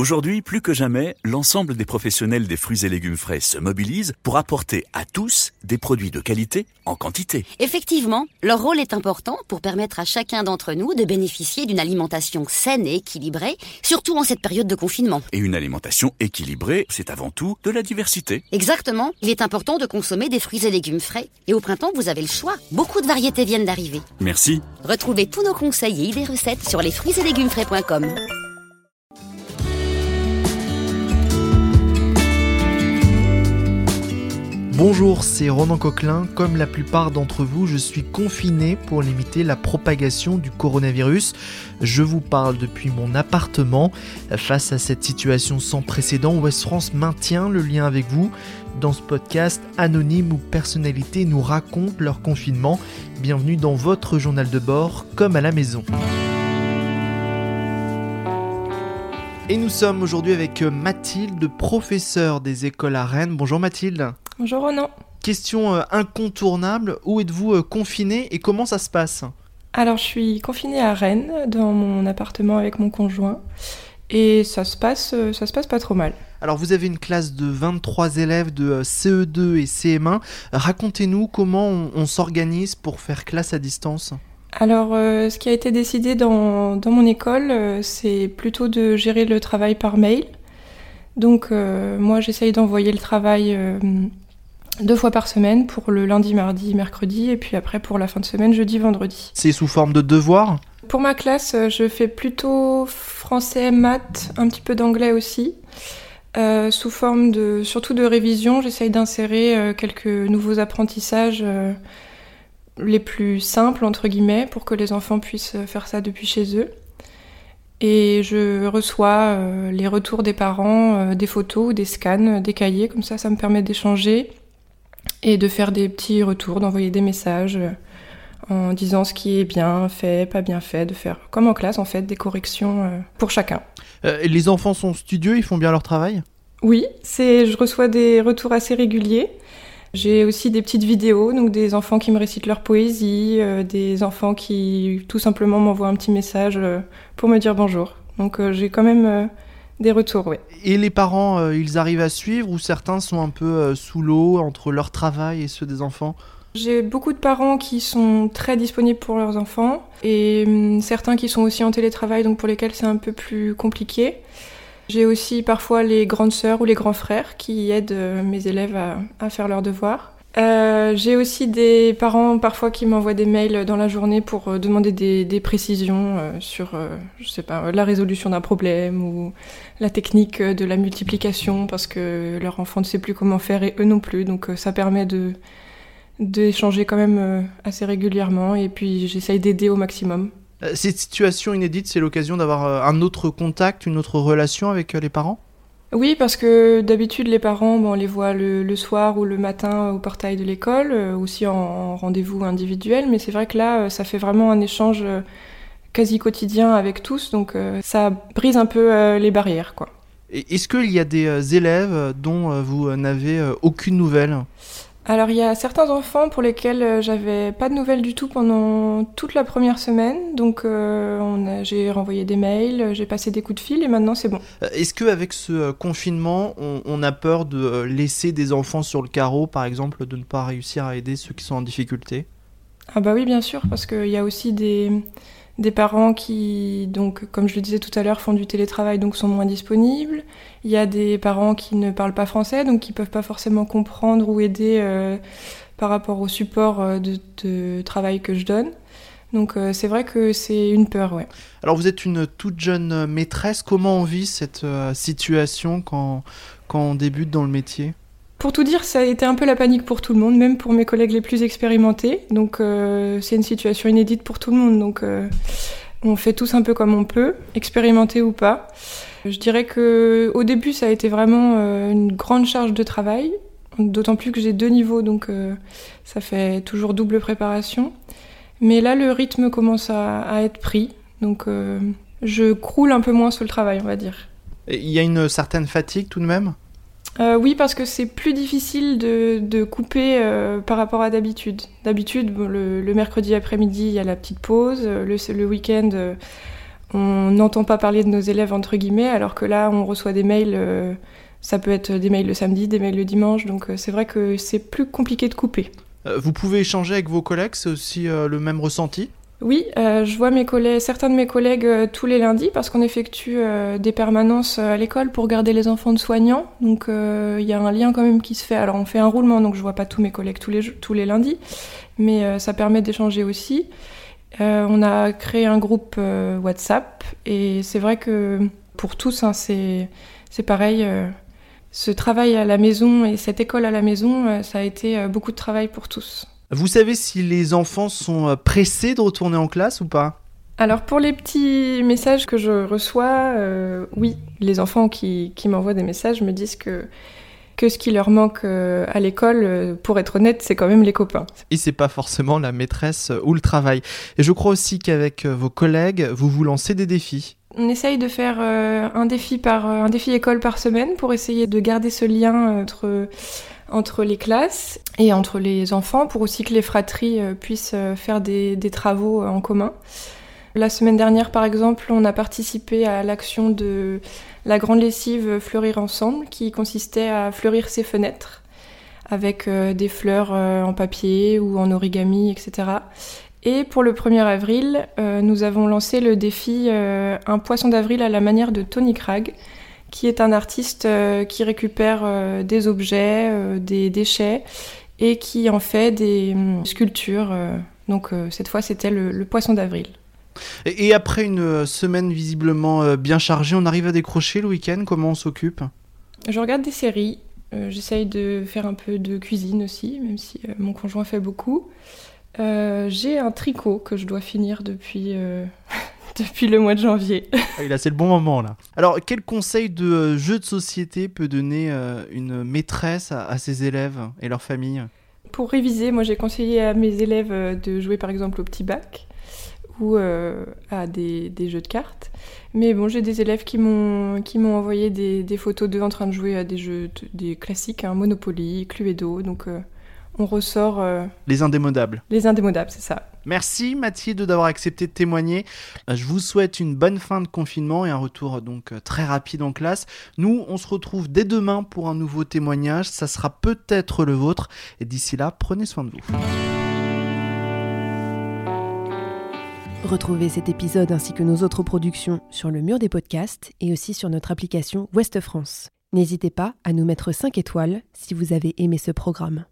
Aujourd'hui, plus que jamais, l'ensemble des professionnels des fruits et légumes frais se mobilisent pour apporter à tous des produits de qualité en quantité. Effectivement, leur rôle est important pour permettre à chacun d'entre nous de bénéficier d'une alimentation saine et équilibrée, surtout en cette période de confinement. Et une alimentation équilibrée, c'est avant tout de la diversité. Exactement, il est important de consommer des fruits et légumes frais. Et au printemps, vous avez le choix. Beaucoup de variétés viennent d'arriver. Merci. Retrouvez tous nos conseils et idées recettes sur lesfruitsetlegumesfrais.com. Bonjour, c'est Ronan Coquelin. Comme la plupart d'entre vous, je suis confiné pour limiter la propagation du coronavirus. Je vous parle depuis mon appartement. Face à cette situation sans précédent, West France maintient le lien avec vous. Dans ce podcast, anonymes ou personnalités nous racontent leur confinement. Bienvenue dans votre journal de bord, comme à la maison. Et nous sommes aujourd'hui avec Mathilde, professeure des écoles à Rennes. Bonjour Mathilde. Bonjour Ronan. Question euh, incontournable, où êtes-vous euh, confiné et comment ça se passe? Alors je suis confinée à Rennes, dans mon appartement avec mon conjoint, et ça se passe, euh, ça se passe pas trop mal. Alors vous avez une classe de 23 élèves de CE2 et CM1. Racontez-nous comment on, on s'organise pour faire classe à distance. Alors ce qui a été décidé dans, dans mon école, c'est plutôt de gérer le travail par mail. Donc moi j'essaye d'envoyer le travail deux fois par semaine pour le lundi, mardi, mercredi, et puis après pour la fin de semaine, jeudi, vendredi. C'est sous forme de devoir? Pour ma classe, euh, je fais plutôt français, maths, un petit peu d'anglais aussi. Euh, sous forme de surtout de révision, j'essaye d'insérer euh, quelques nouveaux apprentissages les plus simples entre guillemets pour que les enfants puissent faire ça depuis chez eux. Et je reçois les retours des parents, des photos, des scans, des cahiers, comme ça ça me permet d'échanger et de faire des petits retours, d'envoyer des messages euh, en disant ce qui est bien fait, pas bien fait, de faire comme en classe en fait des corrections euh, pour chacun. Euh, les enfants sont studieux, ils font bien leur travail? Oui, c'est je reçois des retours assez réguliers. J'ai aussi des petites vidéos, donc des enfants qui me récitent leur poésie, des enfants qui tout simplement m'envoient un petit message pour me dire bonjour. Donc j'ai quand même des retours, oui. Et les parents, euh, ils arrivent à suivre ou certains sont un peu euh, sous l'eau entre leur travail et ceux des enfants? J'ai beaucoup de parents qui sont très disponibles pour leurs enfants et hum, certains qui sont aussi en télétravail, donc pour lesquels c'est un peu plus compliqué. J'ai aussi parfois les grandes sœurs ou les grands frères qui aident euh, mes élèves à faire leurs devoirs. Euh, j'ai aussi des parents parfois qui m'envoient des mails dans la journée pour euh, demander des, précisions euh, sur, je sais pas, la résolution d'un problème ou la technique de la multiplication parce que leur enfant ne sait plus comment faire et eux non plus. Donc ça permet d'échanger quand même assez régulièrement et puis j'essaye d'aider au maximum. Cette situation inédite, c'est l'occasion d'avoir un autre contact, une autre relation avec les parents? Oui, parce que d'habitude, les parents, bon, on les voit le, soir ou le matin au portail de l'école, euh, aussi en, rendez-vous individuel, mais c'est vrai que là, euh, ça fait vraiment un échange euh, quasi quotidien avec tous, donc ça brise un peu les barrières. quoi. Est-ce qu'il y a des élèves dont vous n'avez aucune nouvelle? Alors il y a certains enfants pour lesquels euh, j'avais pas de nouvelles du tout pendant toute la première semaine, donc euh, j'ai renvoyé des mails, j'ai passé des coups de fil et maintenant c'est bon. Euh, est-ce qu'avec ce confinement, on, a peur de laisser des enfants sur le carreau, par exemple, de ne pas réussir à aider ceux qui sont en difficulté? Ah bah oui bien sûr, parce qu'il y a aussi des des parents qui, donc, comme je le disais tout à l'heure, font du télétravail, donc sont moins disponibles. Il y a des parents qui ne parlent pas français, donc qui peuvent pas forcément comprendre ou aider euh, par rapport au support euh, de, travail que je donne. Donc euh, c'est vrai que c'est une peur, ouais. Alors vous êtes une toute jeune maîtresse. Comment on vit cette situation quand, quand on débute dans le métier? Pour tout dire, ça a été un peu la panique pour tout le monde, même pour mes collègues les plus expérimentés. Donc euh, c'est une situation inédite pour tout le monde. Donc euh, on fait tous un peu comme on peut, expérimenté ou pas. Je dirais que au début, ça a été vraiment euh, une grande charge de travail, d'autant plus que j'ai deux niveaux, donc ça fait toujours double préparation. Mais là, le rythme commence à, à être pris, donc je croule un peu moins sur le travail, on va dire. Il y a une certaine fatigue tout de même? Euh, oui, parce que c'est plus difficile de, couper euh, par rapport à d'habitude. D'habitude, le, mercredi après-midi, il y a la petite pause. Le, le week-end, on n'entend pas parler de nos élèves entre guillemets, alors que là, on reçoit des mails. Euh, ça peut être des mails le samedi, des mails le dimanche, donc euh, c'est vrai que c'est plus compliqué de couper. vous pouvez échanger avec vos collègues, c'est aussi le même ressenti? Oui, je vois mes collègues, certains de mes collègues tous les lundis parce qu'on effectue des permanences à l'école pour garder les enfants de soignants. Donc il y a un lien quand même qui se fait. Alors on fait un roulement, donc je vois pas tous mes collègues tous les, tous les lundis, mais ça permet d'échanger aussi. Euh, on a créé un groupe euh, WhatsApp et c'est vrai que pour tous, hein, c'est pareil. Euh, ce travail à la maison et cette école à la maison, ça a été beaucoup de travail pour tous. Vous savez si les enfants sont pressés de retourner en classe ou pas? Alors pour les petits messages que je reçois, oui, les enfants qui m'envoient des messages me disent que que ce qui leur manque euh, à l'école, euh, pour être honnête, c'est quand même les copains. Et c'est pas forcément la maîtresse ou le travail. Et je crois aussi qu'avec euh, vos collègues, vous vous lancez des défis. On essaye de faire un défi par un défi école par semaine pour essayer de garder ce lien entre entre les classes et entre les enfants pour aussi que les fratries puissent faire des, travaux en commun. La semaine dernière, par exemple, on a participé à l'action de la grande lessive Fleurir ensemble, qui consistait à fleurir ses fenêtres avec euh, des fleurs euh, en papier ou en origami, etc. Et pour le 1er avril, euh, nous avons lancé le défi Un poisson d'avril à la manière de Tony Cragg, qui est un artiste qui récupère des objets, des déchets, et qui en fait des hum, sculptures. donc cette fois, c'était le poisson d'avril. Et, après une euh, semaine visiblement euh, bien chargée, on arrive à décrocher le week-end? Comment on s'occupe? Je regarde des séries. Euh, j'essaye de faire un peu de cuisine aussi, même si mon conjoint fait beaucoup. J'ai un tricot que je dois finir depuis, depuis le mois de janvier. ah, là, c'est le bon moment là. Alors, quel conseil de jeu de société peut donner une maîtresse à, à ses élèves et leurs familles? Pour réviser, moi j'ai conseillé à mes élèves de jouer par exemple au petit bac ou euh, à des, jeux de cartes. Mais bon, j'ai des élèves qui m'ont qui m'ont envoyé des, photos d'eux en train de jouer à des jeux des classiques, hein, Monopoly, Cluedo, donc euh, on ressort. Euh, les indémodables. Les indémodables, c'est ça. Merci Mathilde d'avoir accepté de témoigner. Je vous souhaite une bonne fin de confinement et un retour donc très rapide en classe. Nous, on se retrouve dès demain pour un nouveau témoignage. Ça sera peut-être le vôtre. Et d'ici là, prenez soin de vous. Retrouvez cet épisode ainsi que nos autres productions sur le mur des podcasts et aussi sur notre application Ouest France. N'hésitez pas à nous mettre 5 étoiles si vous avez aimé ce programme.